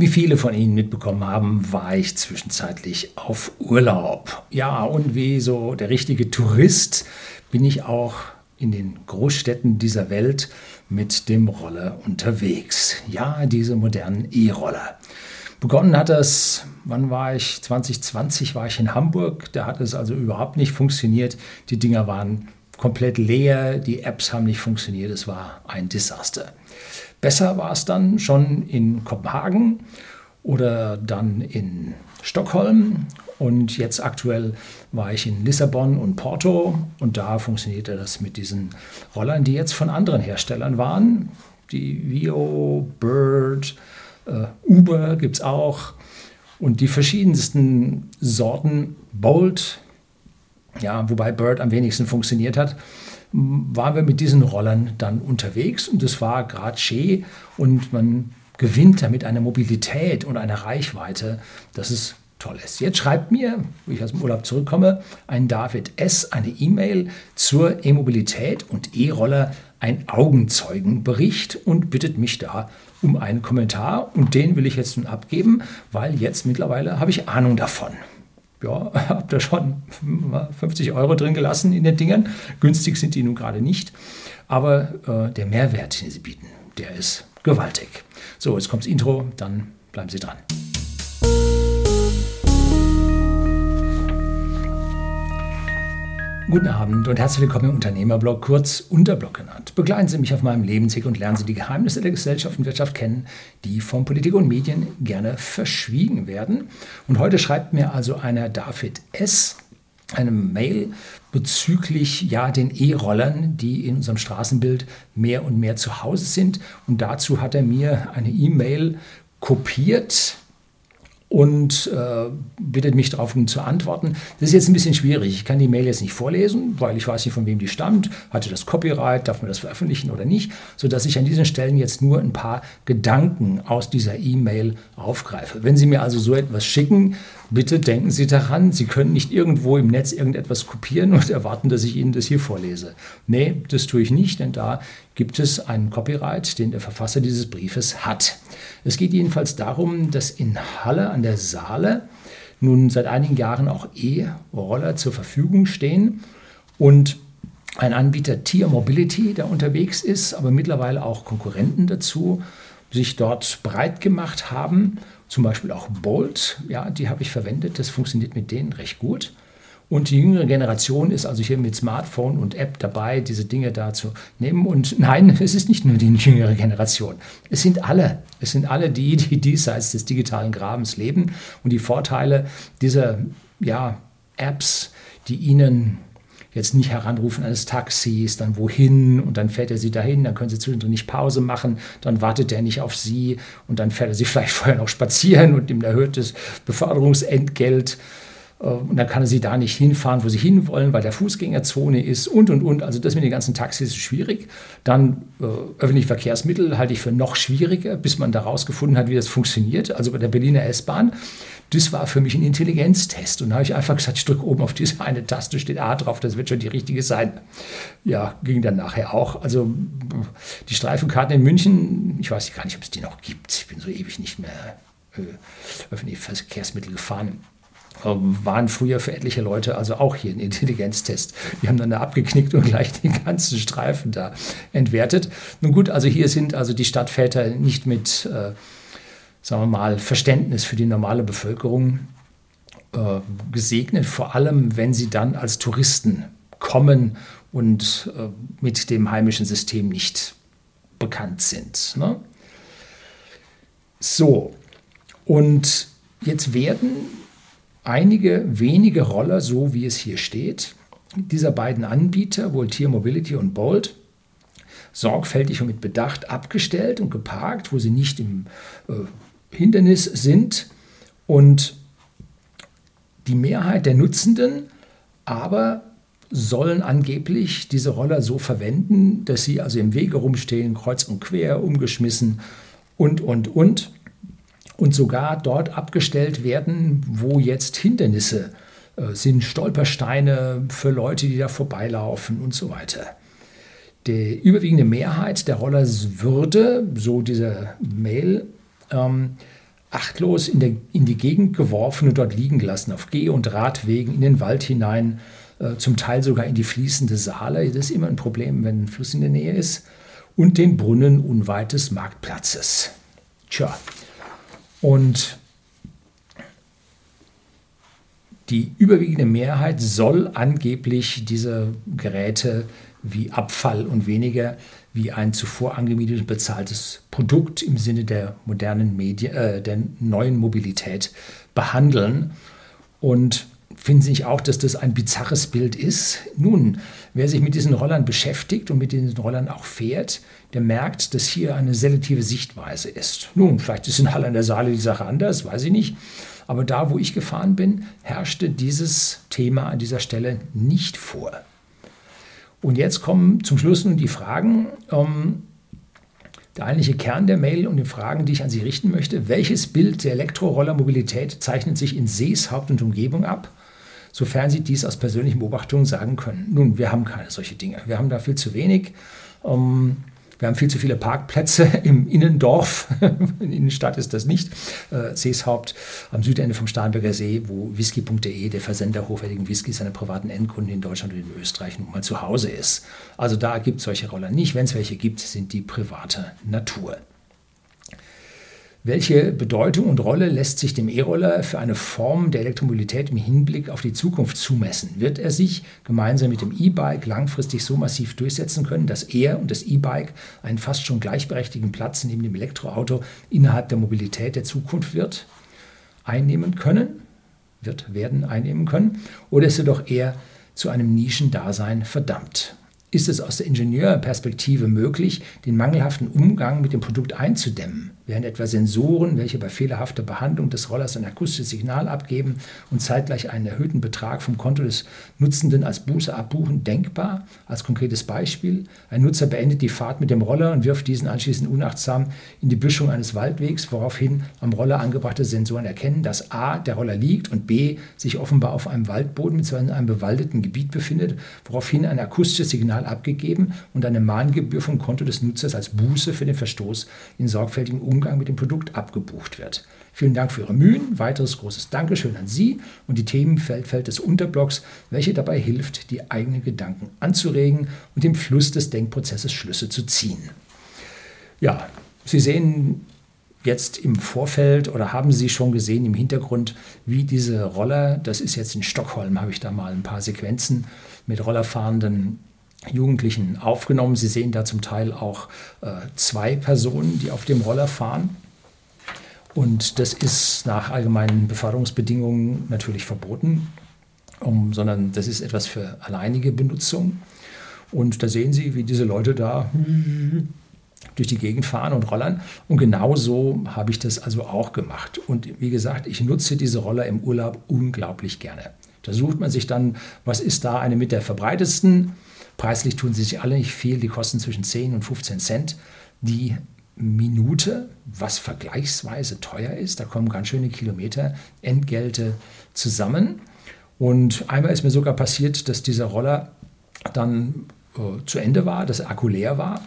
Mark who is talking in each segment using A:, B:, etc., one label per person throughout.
A: Wie viele von Ihnen mitbekommen haben, war ich zwischenzeitlich auf Urlaub. Ja, und wie so der richtige Tourist bin ich auch in den Großstädten dieser Welt mit dem Roller unterwegs. Ja, diese modernen E-Roller. Begonnen hat das, wann war ich? 2020 war ich in Hamburg. Da hat es also überhaupt nicht funktioniert. Die Dinger waren komplett leer, die Apps haben nicht funktioniert. Es war ein Desaster. Besser war es dann schon in Kopenhagen oder dann in Stockholm und jetzt aktuell war ich in Lissabon und Porto und da funktionierte das mit diesen Rollern, die jetzt von anderen Herstellern waren. Die Vio, Bird, äh, Uber gibt es auch und die verschiedensten Sorten. Bolt, ja, wobei Bird am wenigsten funktioniert hat waren wir mit diesen Rollern dann unterwegs und das war gerade schön und man gewinnt damit eine Mobilität und eine Reichweite, das ist toll ist. Jetzt schreibt mir, wo ich aus dem Urlaub zurückkomme, ein David S. eine E-Mail zur E-Mobilität und E-Roller, ein Augenzeugenbericht und bittet mich da um einen Kommentar und den will ich jetzt nun abgeben, weil jetzt mittlerweile habe ich Ahnung davon ja, habe da schon 50 Euro drin gelassen in den Dingern. Günstig sind die nun gerade nicht. Aber äh, der Mehrwert, den sie bieten, der ist gewaltig. So, jetzt kommt das Intro, dann bleiben Sie dran. Guten Abend und herzlich willkommen im Unternehmerblog, kurz Unterblog genannt. Begleiten Sie mich auf meinem Lebensweg und lernen Sie die Geheimnisse der Gesellschaft und Wirtschaft kennen, die von Politik und Medien gerne verschwiegen werden. Und heute schreibt mir also einer David S. eine Mail bezüglich ja den E-Rollern, die in unserem Straßenbild mehr und mehr zu Hause sind. Und dazu hat er mir eine E-Mail kopiert und äh, bittet mich darauf um zu antworten. Das ist jetzt ein bisschen schwierig. Ich kann die Mail jetzt nicht vorlesen, weil ich weiß nicht, von wem die stammt. Hatte das Copyright, darf man das veröffentlichen oder nicht, sodass ich an diesen Stellen jetzt nur ein paar Gedanken aus dieser E-Mail aufgreife. Wenn Sie mir also so etwas schicken, bitte denken Sie daran, Sie können nicht irgendwo im Netz irgendetwas kopieren und erwarten, dass ich Ihnen das hier vorlese. Nee, das tue ich nicht, denn da gibt es einen Copyright, den der Verfasser dieses Briefes hat. Es geht jedenfalls darum, dass in Halle an der Saale nun seit einigen Jahren auch E-Roller zur Verfügung stehen und ein Anbieter Tier Mobility, der unterwegs ist, aber mittlerweile auch Konkurrenten dazu, sich dort breit gemacht haben. Zum Beispiel auch Bolt, ja, die habe ich verwendet, das funktioniert mit denen recht gut. Und die jüngere Generation ist also hier mit Smartphone und App dabei, diese Dinge da zu nehmen. Und nein, es ist nicht nur die jüngere Generation. Es sind alle. Es sind alle die, die diesseits des digitalen Grabens leben. Und die Vorteile dieser ja, Apps, die ihnen jetzt nicht heranrufen eines Taxis, dann wohin und dann fährt er sie dahin, dann können sie zwischendrin nicht Pause machen, dann wartet er nicht auf sie und dann fährt er sie vielleicht vorher noch spazieren und ihm erhöhtes Beförderungsentgelt und dann kann sie da nicht hinfahren, wo sie hinwollen, weil der Fußgängerzone ist und, und, und. Also das mit den ganzen Taxis ist schwierig. Dann äh, öffentliche Verkehrsmittel halte ich für noch schwieriger, bis man da rausgefunden hat, wie das funktioniert. Also bei der Berliner S-Bahn, das war für mich ein Intelligenztest. Und da habe ich einfach gesagt, ich drücke oben auf diese eine Taste, steht A drauf, das wird schon die richtige sein. Ja, ging dann nachher auch. Also die Streifenkarten in München, ich weiß gar nicht, ob es die noch gibt. Ich bin so ewig nicht mehr äh, öffentliche Verkehrsmittel gefahren. Ähm, waren früher für etliche Leute also auch hier ein Intelligenztest. Die haben dann da abgeknickt und gleich den ganzen Streifen da entwertet. Nun gut, also hier sind also die Stadtväter nicht mit, äh, sagen wir mal, Verständnis für die normale Bevölkerung äh, gesegnet, vor allem wenn sie dann als Touristen kommen und äh, mit dem heimischen System nicht bekannt sind. Ne? So, und jetzt werden einige wenige Roller, so wie es hier steht, dieser beiden Anbieter, Voltier Mobility und Bolt, sorgfältig und mit Bedacht abgestellt und geparkt, wo sie nicht im äh, Hindernis sind. Und die Mehrheit der Nutzenden aber sollen angeblich diese Roller so verwenden, dass sie also im Wege rumstehen, kreuz und quer, umgeschmissen und, und, und und sogar dort abgestellt werden, wo jetzt Hindernisse äh, sind, Stolpersteine für Leute, die da vorbeilaufen und so weiter. Die überwiegende Mehrheit der Roller würde, so diese Mail, ähm, achtlos in, der, in die Gegend geworfen und dort liegen gelassen, auf Geh- und Radwegen, in den Wald hinein, äh, zum Teil sogar in die fließende Saale. Das ist immer ein Problem, wenn ein Fluss in der Nähe ist. Und den Brunnen unweit des Marktplatzes. Tja, und die überwiegende Mehrheit soll angeblich diese Geräte wie Abfall und weniger wie ein zuvor angemietetes bezahltes Produkt im Sinne der modernen Medien, äh, der neuen Mobilität behandeln. Und finden Sie nicht auch, dass das ein bizarres Bild ist? Nun, wer sich mit diesen Rollern beschäftigt und mit diesen Rollern auch fährt, der merkt, dass hier eine selektive Sichtweise ist. Nun, vielleicht ist in Halle an der Saale die Sache anders, weiß ich nicht. Aber da, wo ich gefahren bin, herrschte dieses Thema an dieser Stelle nicht vor. Und jetzt kommen zum Schluss nun die Fragen. Ähm, der eigentliche Kern der Mail und die Fragen, die ich an Sie richten möchte. Welches Bild der Elektrorollermobilität zeichnet sich in Sees Haupt und Umgebung ab, sofern Sie dies aus persönlichen Beobachtungen sagen können? Nun, wir haben keine solche Dinge. Wir haben da viel zu wenig. Ähm, wir haben viel zu viele Parkplätze im Innendorf. In Innenstadt ist das nicht. Äh, Seeshaupt am Südende vom Starnberger See, wo whisky.de, der Versender hochwertigen Whiskys, seine privaten Endkunden in Deutschland und in Österreich nun mal zu Hause ist. Also da gibt es solche Roller nicht. Wenn es welche gibt, sind die private Natur. Welche Bedeutung und Rolle lässt sich dem E-Roller für eine Form der Elektromobilität im Hinblick auf die Zukunft zumessen? Wird er sich gemeinsam mit dem E-Bike langfristig so massiv durchsetzen können, dass er und das E-Bike einen fast schon gleichberechtigten Platz neben dem Elektroauto innerhalb der Mobilität der Zukunft wird, einnehmen können? Wird, werden einnehmen können? Oder ist er doch eher zu einem Nischendasein verdammt? ist es aus der Ingenieurperspektive möglich, den mangelhaften Umgang mit dem Produkt einzudämmen, während etwa Sensoren, welche bei fehlerhafter Behandlung des Rollers ein akustisches Signal abgeben und zeitgleich einen erhöhten Betrag vom Konto des Nutzenden als Buße abbuchen, denkbar? Als konkretes Beispiel, ein Nutzer beendet die Fahrt mit dem Roller und wirft diesen anschließend unachtsam in die Büschung eines Waldwegs, woraufhin am Roller angebrachte Sensoren erkennen, dass a. der Roller liegt und b. sich offenbar auf einem Waldboden bzw. in einem bewaldeten Gebiet befindet, woraufhin ein akustisches Signal abgegeben und eine Mahngebühr vom Konto des Nutzers als Buße für den Verstoß in sorgfältigem Umgang mit dem Produkt abgebucht wird. Vielen Dank für Ihre Mühen. Weiteres großes Dankeschön an Sie und die Themenfeldfeld des Unterblocks, welche dabei hilft, die eigenen Gedanken anzuregen und im Fluss des Denkprozesses Schlüsse zu ziehen. Ja, Sie sehen jetzt im Vorfeld oder haben Sie schon gesehen im Hintergrund, wie diese Roller, das ist jetzt in Stockholm, habe ich da mal ein paar Sequenzen mit Rollerfahrenden Jugendlichen aufgenommen. Sie sehen da zum Teil auch äh, zwei Personen, die auf dem Roller fahren. Und das ist nach allgemeinen Beförderungsbedingungen natürlich verboten, um, sondern das ist etwas für alleinige Benutzung. Und da sehen Sie, wie diese Leute da durch die Gegend fahren und rollern. Und genau so habe ich das also auch gemacht. Und wie gesagt, ich nutze diese Roller im Urlaub unglaublich gerne. Da sucht man sich dann, was ist da eine mit der verbreitetsten Preislich tun sie sich alle nicht viel, die kosten zwischen 10 und 15 Cent die Minute, was vergleichsweise teuer ist. Da kommen ganz schöne Kilometer Entgelte zusammen. Und einmal ist mir sogar passiert, dass dieser Roller dann äh, zu Ende war, dass der Akku leer war.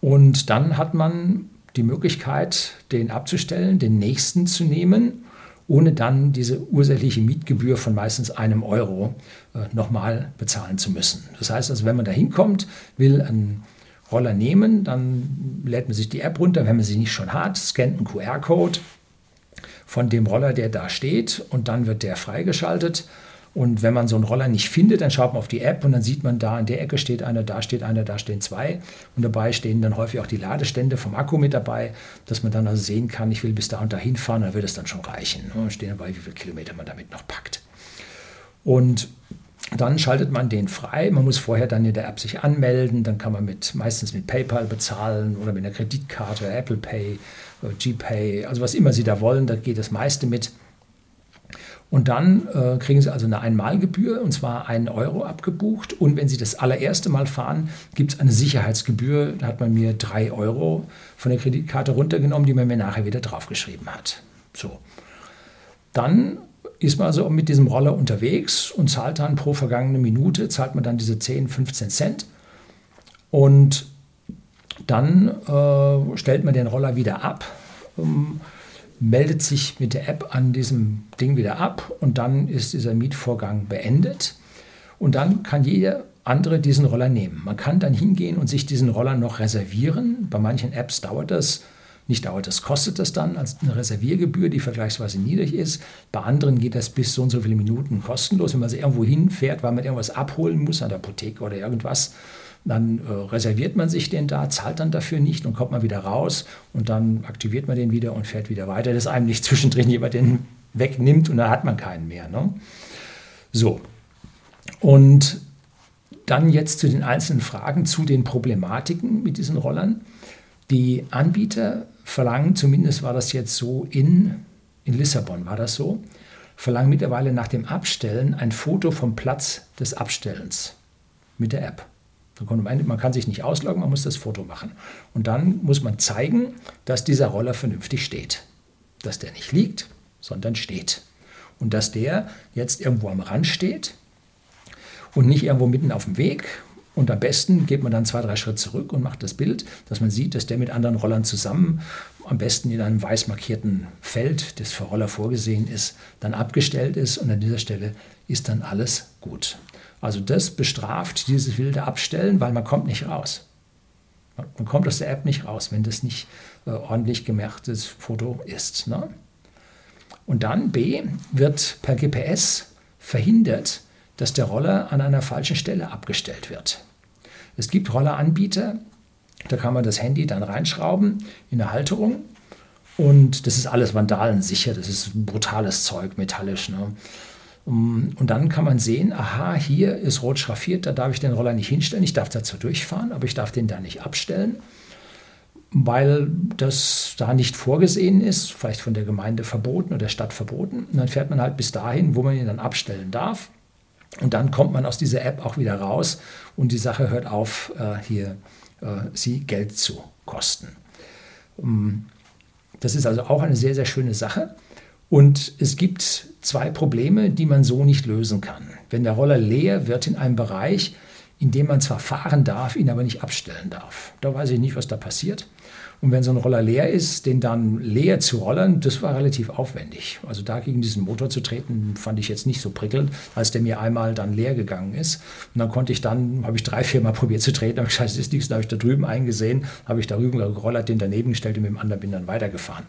A: Und dann hat man die Möglichkeit, den abzustellen, den nächsten zu nehmen ohne dann diese ursächliche Mietgebühr von meistens einem Euro äh, nochmal bezahlen zu müssen. Das heißt also, wenn man da hinkommt, will einen Roller nehmen, dann lädt man sich die App runter, wenn man sie nicht schon hat, scannt einen QR-Code von dem Roller, der da steht und dann wird der freigeschaltet und wenn man so einen Roller nicht findet, dann schaut man auf die App und dann sieht man, da in der Ecke steht einer, da steht einer, da stehen zwei. Und dabei stehen dann häufig auch die Ladestände vom Akku mit dabei, dass man dann also sehen kann, ich will bis da und da hinfahren, dann wird es dann schon reichen. Und stehen dabei, wie viele Kilometer man damit noch packt. Und dann schaltet man den frei. Man muss vorher dann in der App sich anmelden. Dann kann man mit, meistens mit PayPal bezahlen oder mit einer Kreditkarte, Apple Pay, GPay, also was immer Sie da wollen. Da geht das meiste mit. Und dann äh, kriegen Sie also eine Einmalgebühr, und zwar einen Euro abgebucht. Und wenn Sie das allererste Mal fahren, gibt es eine Sicherheitsgebühr. Da hat man mir drei Euro von der Kreditkarte runtergenommen, die man mir nachher wieder draufgeschrieben hat. So. Dann ist man also mit diesem Roller unterwegs und zahlt dann pro vergangene Minute, zahlt man dann diese 10, 15 Cent. Und dann äh, stellt man den Roller wieder ab. Ähm, meldet sich mit der App an diesem Ding wieder ab und dann ist dieser Mietvorgang beendet. Und dann kann jeder andere diesen Roller nehmen. Man kann dann hingehen und sich diesen Roller noch reservieren. Bei manchen Apps dauert das, nicht dauert das, kostet das dann als eine Reserviergebühr, die vergleichsweise niedrig ist. Bei anderen geht das bis so und so viele Minuten kostenlos. Wenn man sich irgendwo hinfährt, weil man irgendwas abholen muss an der Apotheke oder irgendwas, dann äh, reserviert man sich den da, zahlt dann dafür nicht und kommt man wieder raus und dann aktiviert man den wieder und fährt wieder weiter, dass einem nicht zwischendrin jemand den wegnimmt und dann hat man keinen mehr. Ne? So. Und dann jetzt zu den einzelnen Fragen, zu den Problematiken mit diesen Rollern. Die Anbieter verlangen, zumindest war das jetzt so in, in Lissabon, war das so, verlangen mittlerweile nach dem Abstellen ein Foto vom Platz des Abstellens mit der App. Man kann sich nicht ausloggen, man muss das Foto machen. Und dann muss man zeigen, dass dieser Roller vernünftig steht. Dass der nicht liegt, sondern steht. Und dass der jetzt irgendwo am Rand steht und nicht irgendwo mitten auf dem Weg. Und am besten geht man dann zwei, drei Schritte zurück und macht das Bild, dass man sieht, dass der mit anderen Rollern zusammen, am besten in einem weiß markierten Feld, das für Roller vorgesehen ist, dann abgestellt ist. Und an dieser Stelle ist dann alles gut. Also das bestraft dieses wilde Abstellen, weil man kommt nicht raus. Man kommt aus der App nicht raus, wenn das nicht äh, ordentlich gemachtes Foto ist. Ne? Und dann B wird per GPS verhindert, dass der Roller an einer falschen Stelle abgestellt wird. Es gibt Rolleranbieter, da kann man das Handy dann reinschrauben in eine Halterung und das ist alles vandalensicher, das ist brutales Zeug, metallisch. Ne? Und dann kann man sehen, aha, hier ist rot schraffiert, da darf ich den Roller nicht hinstellen, ich darf dazu durchfahren, aber ich darf den da nicht abstellen, weil das da nicht vorgesehen ist, vielleicht von der Gemeinde verboten oder der Stadt verboten. Und dann fährt man halt bis dahin, wo man ihn dann abstellen darf. Und dann kommt man aus dieser App auch wieder raus und die Sache hört auf, äh, hier äh, sie Geld zu kosten. Das ist also auch eine sehr, sehr schöne Sache. Und es gibt zwei Probleme, die man so nicht lösen kann. Wenn der Roller leer wird in einem Bereich, in dem man zwar fahren darf, ihn aber nicht abstellen darf. Da weiß ich nicht, was da passiert. Und wenn so ein Roller leer ist, den dann leer zu rollern, das war relativ aufwendig. Also da gegen diesen Motor zu treten, fand ich jetzt nicht so prickelnd, als der mir einmal dann leer gegangen ist. Und dann konnte ich dann, habe ich drei, vier Mal probiert zu treten, habe gesagt, das ist nichts, da habe ich da drüben eingesehen, habe ich da drüben gerollert, den daneben gestellt und mit dem anderen bin dann weitergefahren.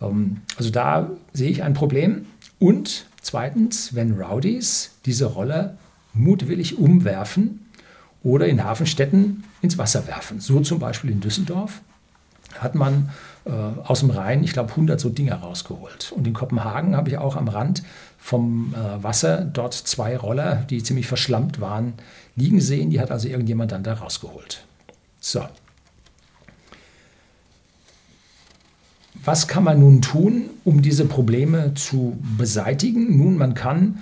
A: Ähm, also da sehe ich ein Problem. Und zweitens, wenn Rowdies diese Roller mutwillig umwerfen oder in Hafenstädten ins Wasser werfen. So zum Beispiel in Düsseldorf hat man äh, aus dem Rhein, ich glaube, 100 so Dinger rausgeholt. Und in Kopenhagen habe ich auch am Rand vom äh, Wasser dort zwei Roller, die ziemlich verschlammt waren, liegen sehen. Die hat also irgendjemand dann da rausgeholt. So, Was kann man nun tun, um diese Probleme zu beseitigen? Nun, man kann,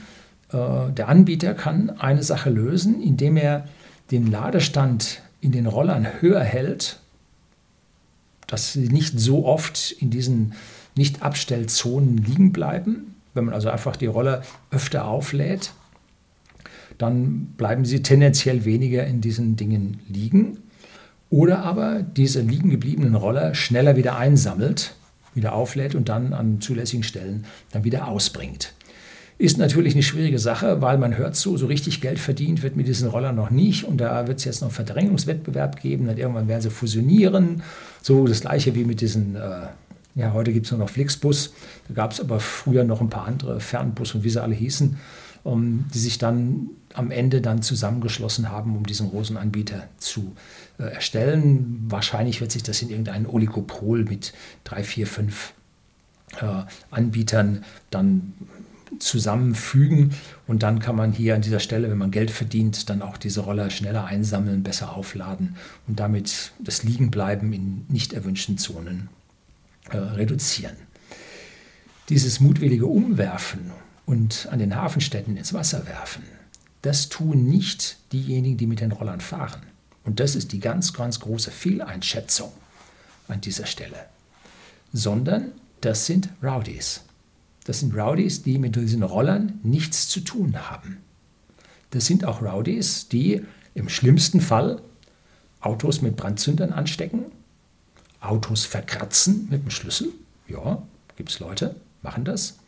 A: äh, der Anbieter kann eine Sache lösen, indem er den Ladestand in den Rollern höher hält, dass sie nicht so oft in diesen Nicht-Abstellzonen liegen bleiben. Wenn man also einfach die Roller öfter auflädt, dann bleiben sie tendenziell weniger in diesen Dingen liegen. Oder aber diese liegen gebliebenen Roller schneller wieder einsammelt wieder auflädt und dann an zulässigen Stellen dann wieder ausbringt. Ist natürlich eine schwierige Sache, weil man hört so, so richtig Geld verdient wird mit diesen Rollern noch nicht. Und da wird es jetzt noch einen Verdrängungswettbewerb geben. Dann irgendwann werden sie fusionieren. So das gleiche wie mit diesen, äh, ja, heute gibt es nur noch Flixbus. Da gab es aber früher noch ein paar andere Fernbus und wie sie alle hießen, um, die sich dann am Ende dann zusammengeschlossen haben, um diesen großen Anbieter zu äh, erstellen. Wahrscheinlich wird sich das in irgendein Oligopol mit drei, vier, fünf äh, Anbietern dann zusammenfügen und dann kann man hier an dieser Stelle, wenn man Geld verdient, dann auch diese Roller schneller einsammeln, besser aufladen und damit das Liegenbleiben in nicht erwünschten Zonen äh, reduzieren. Dieses mutwillige Umwerfen und an den Hafenstädten ins Wasser werfen, das tun nicht diejenigen, die mit den Rollern fahren. Und das ist die ganz, ganz große Fehleinschätzung an dieser Stelle. Sondern das sind Rowdies. Das sind Rowdies, die mit diesen Rollern nichts zu tun haben. Das sind auch Rowdies, die im schlimmsten Fall Autos mit Brandzündern anstecken, Autos verkratzen mit dem Schlüssel. Ja, Gibt es Leute, machen das.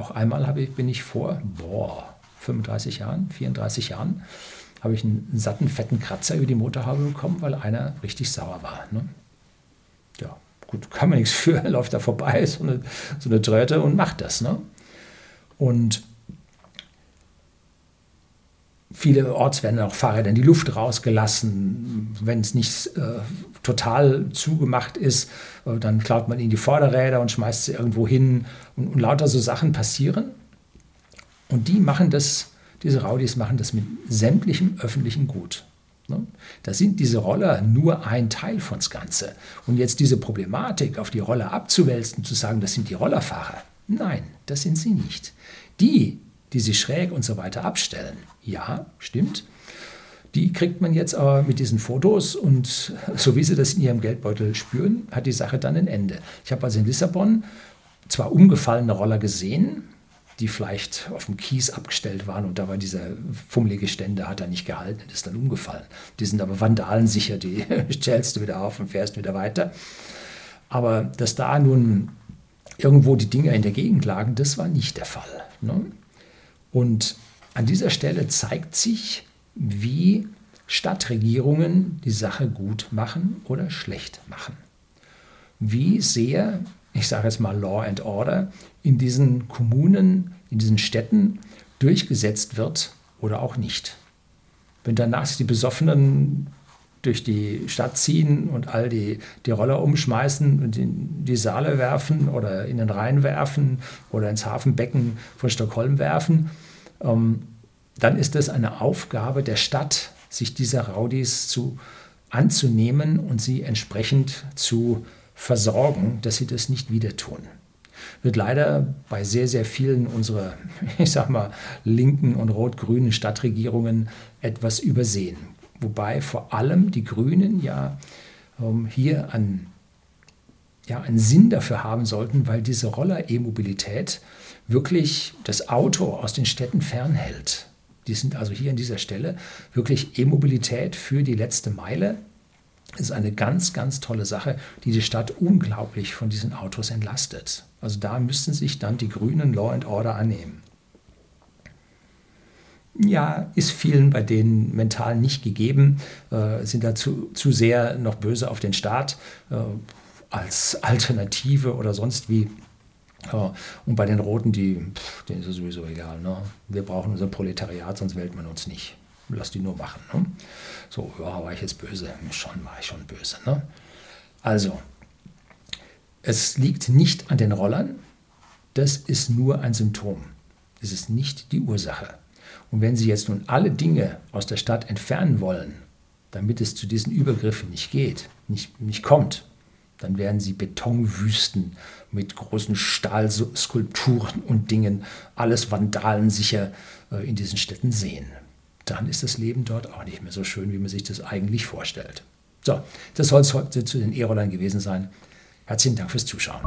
A: Auch einmal ich, bin ich vor, boah, 35 Jahren, 34 Jahren, habe ich einen satten, fetten Kratzer über die Motorhaube bekommen, weil einer richtig sauer war. Ne? Ja, gut, kann man nichts für, läuft da vorbei, so eine, so eine Tröte und macht das. Ne? Und Vielerorts werden auch Fahrräder in die Luft rausgelassen. Wenn es nicht äh, total zugemacht ist, äh, dann klaut man ihnen die Vorderräder und schmeißt sie irgendwo hin. Und, und, lauter so Sachen passieren. Und die machen das, diese Raudis machen das mit sämtlichem öffentlichen Gut. Ne? Da sind diese Roller nur ein Teil von das Ganze. Und jetzt diese Problematik auf die Roller abzuwälzen, zu sagen, das sind die Rollerfahrer. Nein, das sind sie nicht. Die, die sie schräg und so weiter abstellen. Ja, stimmt. Die kriegt man jetzt aber mit diesen Fotos und so wie sie das in ihrem Geldbeutel spüren, hat die Sache dann ein Ende. Ich habe also in Lissabon zwar umgefallene Roller gesehen, die vielleicht auf dem Kies abgestellt waren und da war dieser fummelige Ständer, hat er nicht gehalten, ist dann umgefallen. Die sind aber vandalensicher, die stellst du wieder auf und fährst wieder weiter. Aber dass da nun irgendwo die Dinger in der Gegend lagen, das war nicht der Fall. Ne? Und an dieser Stelle zeigt sich, wie Stadtregierungen die Sache gut machen oder schlecht machen. Wie sehr, ich sage jetzt mal Law and Order, in diesen Kommunen, in diesen Städten durchgesetzt wird oder auch nicht. Wenn danach die Besoffenen durch die Stadt ziehen und all die, die Roller umschmeißen und in die Saale werfen oder in den Rhein werfen oder ins Hafenbecken von Stockholm werfen, ähm, dann ist es eine Aufgabe der Stadt, sich dieser Raudis zu, anzunehmen und sie entsprechend zu versorgen, dass sie das nicht wieder tun. Wird leider bei sehr, sehr vielen unserer, ich sag mal, linken und rot-grünen Stadtregierungen etwas übersehen. Wobei vor allem die Grünen ja ähm, hier an, ja, einen Sinn dafür haben sollten, weil diese Roller-E-Mobilität wirklich das Auto aus den Städten fernhält. Die sind also hier an dieser Stelle wirklich E-Mobilität für die letzte Meile. Das ist eine ganz, ganz tolle Sache, die die Stadt unglaublich von diesen Autos entlastet. Also da müssten sich dann die Grünen Law and Order annehmen ja, ist vielen bei denen mental nicht gegeben, äh, sind da zu, zu sehr noch böse auf den Staat äh, als Alternative oder sonst wie. Ja, und bei den Roten, die, pff, denen ist es sowieso egal. Ne? Wir brauchen unser Proletariat, sonst wählt man uns nicht. Lass die nur machen. Ne? So, ja, war ich jetzt böse? Schon war ich schon böse. Ne? Also, es liegt nicht an den Rollern, das ist nur ein Symptom. Es ist nicht die Ursache. Und wenn Sie jetzt nun alle Dinge aus der Stadt entfernen wollen, damit es zu diesen Übergriffen nicht geht, nicht, nicht kommt, dann werden Sie Betonwüsten mit großen Stahlskulpturen und Dingen, alles vandalensicher äh, in diesen Städten sehen. Dann ist das Leben dort auch nicht mehr so schön, wie man sich das eigentlich vorstellt. So, das soll es heute zu den E-Rollern gewesen sein. Herzlichen Dank fürs Zuschauen.